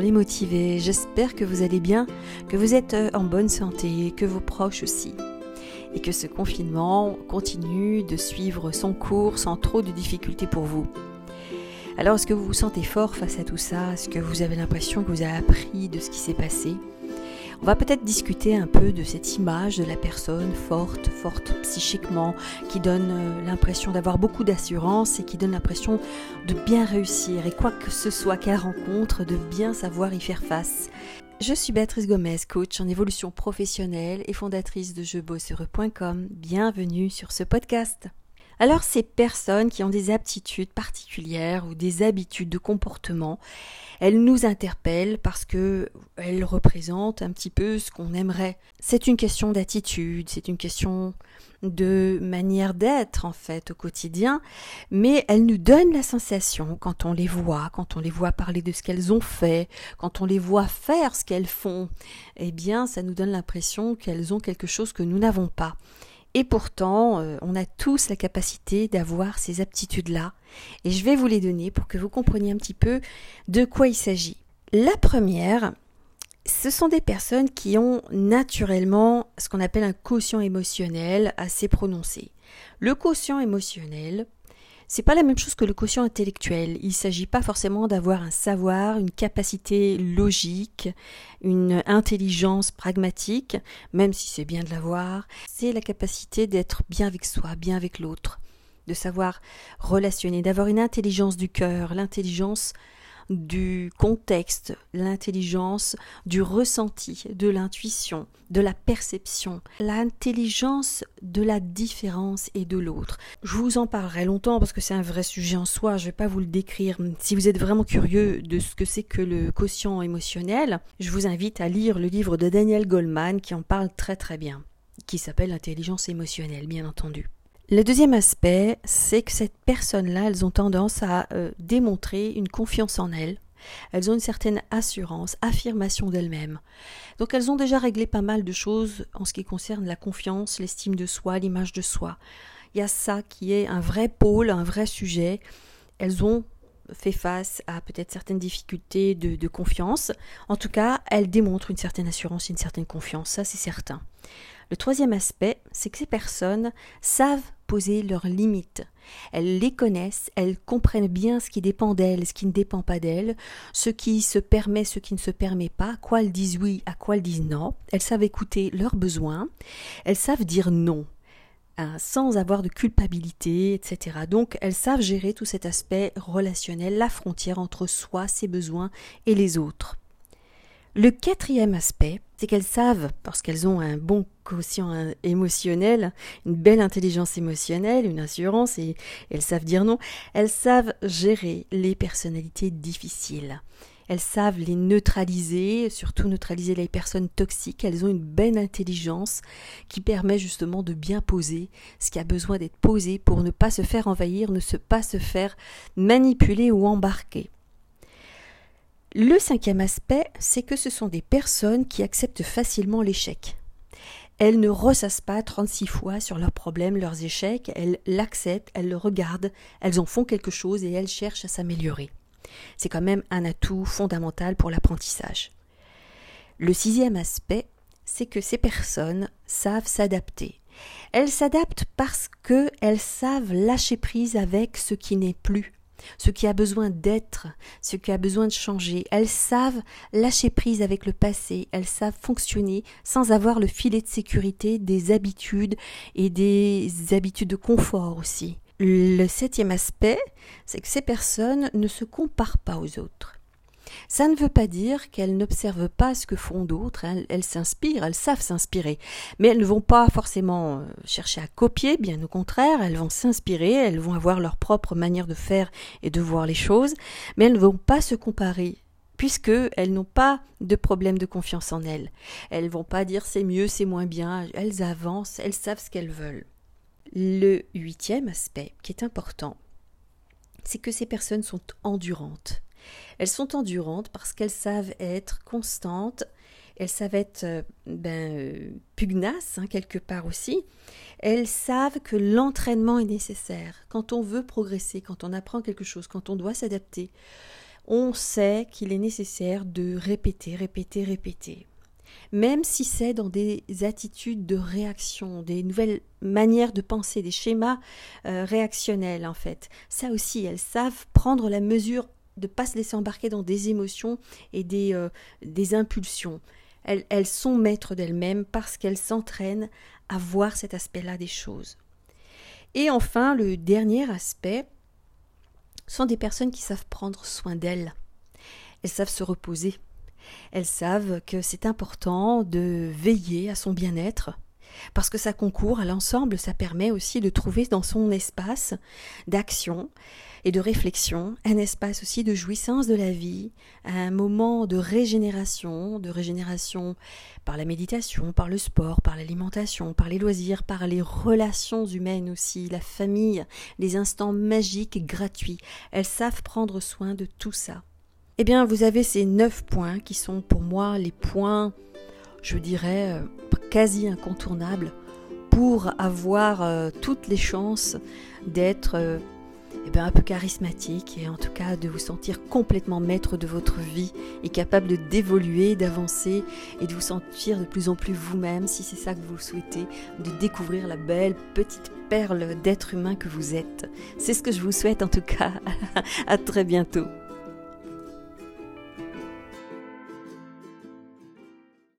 les motivés, j'espère que vous allez bien, que vous êtes euh, en bonne santé, que vos proches aussi. Et que ce confinement continue de suivre son cours sans trop de difficultés pour vous. Alors est-ce que vous vous sentez fort face à tout ça? Est-ce que vous avez l'impression que vous avez appris de ce qui s'est passé? On va peut-être discuter un peu de cette image de la personne forte, forte psychiquement, qui donne euh, l'impression d'avoir beaucoup d'assurance et qui donne l'impression de bien réussir et quoi que ce soit qu'elle rencontre, de bien savoir y faire face. Je suis Béatrice Gomez, coach en évolution professionnelle et fondatrice de jebosseureux.com. Bienvenue sur ce podcast. Alors ces personnes qui ont des aptitudes particulières ou des habitudes de comportement, elles nous interpellent parce que elles représentent un petit peu ce qu'on aimerait. C'est une question d'attitude, c'est une question de manière d'être en fait au quotidien, mais elles nous donnent la sensation quand on les voit, quand on les voit parler de ce qu'elles ont fait, quand on les voit faire ce qu'elles font, eh bien ça nous donne l'impression qu'elles ont quelque chose que nous n'avons pas. Et pourtant, euh, on a tous la capacité d'avoir ces aptitudes-là. Et je vais vous les donner pour que vous compreniez un petit peu de quoi il s'agit. La première, ce sont des personnes qui ont naturellement ce qu'on appelle un quotient émotionnel assez prononcé. Le quotient émotionnel, c'est pas la même chose que le quotient intellectuel. Il s'agit pas forcément d'avoir un savoir, une capacité logique, une intelligence pragmatique, même si c'est bien de l'avoir. C'est la capacité d'être bien avec soi, bien avec l'autre, de savoir relationner, d'avoir une intelligence du cœur, l'intelligence du contexte, l'intelligence du ressenti, de l'intuition, de la perception, l'intelligence de la différence et de l'autre. Je vous en parlerai longtemps parce que c'est un vrai sujet en soi, je ne vais pas vous le décrire. Si vous êtes vraiment curieux de ce que c'est que le quotient émotionnel, je vous invite à lire le livre de Daniel Goldman qui en parle très très bien, qui s'appelle l'intelligence émotionnelle, bien entendu. Le deuxième aspect, c'est que cette personne-là, elles ont tendance à euh, démontrer une confiance en elles. Elles ont une certaine assurance, affirmation d'elles-mêmes. Donc elles ont déjà réglé pas mal de choses en ce qui concerne la confiance, l'estime de soi, l'image de soi. Il y a ça qui est un vrai pôle, un vrai sujet. Elles ont fait face à peut-être certaines difficultés de, confiance. En tout cas, elles démontrent une certaine assurance, une certaine confiance, ça c'est certain. Le troisième aspect, c'est que ces personnes savent poser leurs limites. Elles les connaissent, elles comprennent bien ce qui dépend d'elles, ce qui ne dépend pas d'elles, ce qui se permet, ce qui ne se permet pas, à quoi elles disent oui, à quoi elles disent non. Elles savent écouter leurs besoins, elles savent dire non. Hein, sans avoir de culpabilité, etc. Donc elles savent gérer tout cet aspect relationnel, la frontière entre soi, ses besoins et les autres. Le quatrième aspect, c'est qu'elles savent, parce qu'elles ont un bon quotient émotionnel, une belle intelligence émotionnelle, une assurance, et elles savent dire non, elles savent gérer les personnalités difficiles. Elles savent les neutraliser, surtout neutraliser les personnes toxiques. Elles ont une belle intelligence qui permet justement de bien poser ce qui a besoin d'être posé pour ne pas se faire envahir, ne pas se faire manipuler ou embarquer. Le cinquième aspect, c'est que ce sont des personnes qui acceptent facilement l'échec. Elles ne ressassent pas 36 fois sur leurs problèmes, leurs échecs, elles l'acceptent, elles le regardent, elles en font quelque chose et elles cherchent à s'améliorer. C'est quand même un atout fondamental pour l'apprentissage. Le sixième aspect, c'est que ces personnes savent s'adapter. Elles s'adaptent parce qu'elles savent lâcher prise avec ce qui n'est plus, ce qui a besoin d'être, ce qui a besoin de changer. Elles savent lâcher prise avec le passé, elles savent fonctionner sans avoir le filet de sécurité des habitudes et des habitudes de confort aussi. Le septième aspect, c'est que ces personnes ne se comparent pas aux autres. Ça ne veut pas dire qu'elles n'observent pas ce que font d'autres, hein. elles s'inspirent, elles savent s'inspirer, mais elles ne vont pas forcément euh, chercher à copier, bien au contraire, elles vont s'inspirer, elles vont avoir leur propre manière de faire et de voir les choses, mais elles ne vont pas se comparer puisque elles n'ont pas de problème de confiance en elles. Elles vont pas dire c'est mieux, c'est moins bien, elles avancent, elles savent ce qu'elles veulent. Le huitième aspect qui est important, c'est que ces personnes sont endurantes. Elles sont endurantes parce qu'elles savent être constantes, elles savent être euh, ben, euh, pugnaces hein, quelque part aussi. Elles savent que l'entraînement est nécessaire. Quand on veut progresser, quand on apprend quelque chose, quand on doit s'adapter, on sait qu'il est nécessaire de répéter, répéter, répéter. Même si c'est dans des attitudes de réaction, des nouvelles manières de penser, des schémas euh, réactionnels en fait. Ça aussi, elles savent prendre la mesure de pas se laisser embarquer dans des émotions et des, euh, des impulsions. Elles, elles sont maîtres d'elles-mêmes parce qu'elles s'entraînent à voir cet aspect-là des choses. Et enfin, le dernier aspect, sont des personnes qui savent prendre soin d'elles. Elles savent se reposer. Elles savent que c'est important de veiller à son bien-être, parce que ça concourt à l'ensemble, ça permet aussi de trouver dans son espace d'action et de réflexion, un espace aussi de jouissance de la vie, un moment de régénération, de régénération par la méditation, par le sport, par l'alimentation, par les loisirs, par les relations humaines aussi, la famille, les instants magiques gratuits. Elles savent prendre soin de tout ça. Eh bien, vous avez ces neuf points qui sont pour moi les points, je dirais, euh, quasi incontournables pour avoir euh, toutes les chances d'être euh, eh ben, un peu charismatique et en tout cas de vous sentir complètement maître de votre vie et capable de d'évoluer, d'avancer et de vous sentir de plus en plus vous-même si c'est ça que vous souhaitez, de découvrir la belle petite perle d'être humain que vous êtes. C'est ce que je vous souhaite en tout cas. à très bientôt.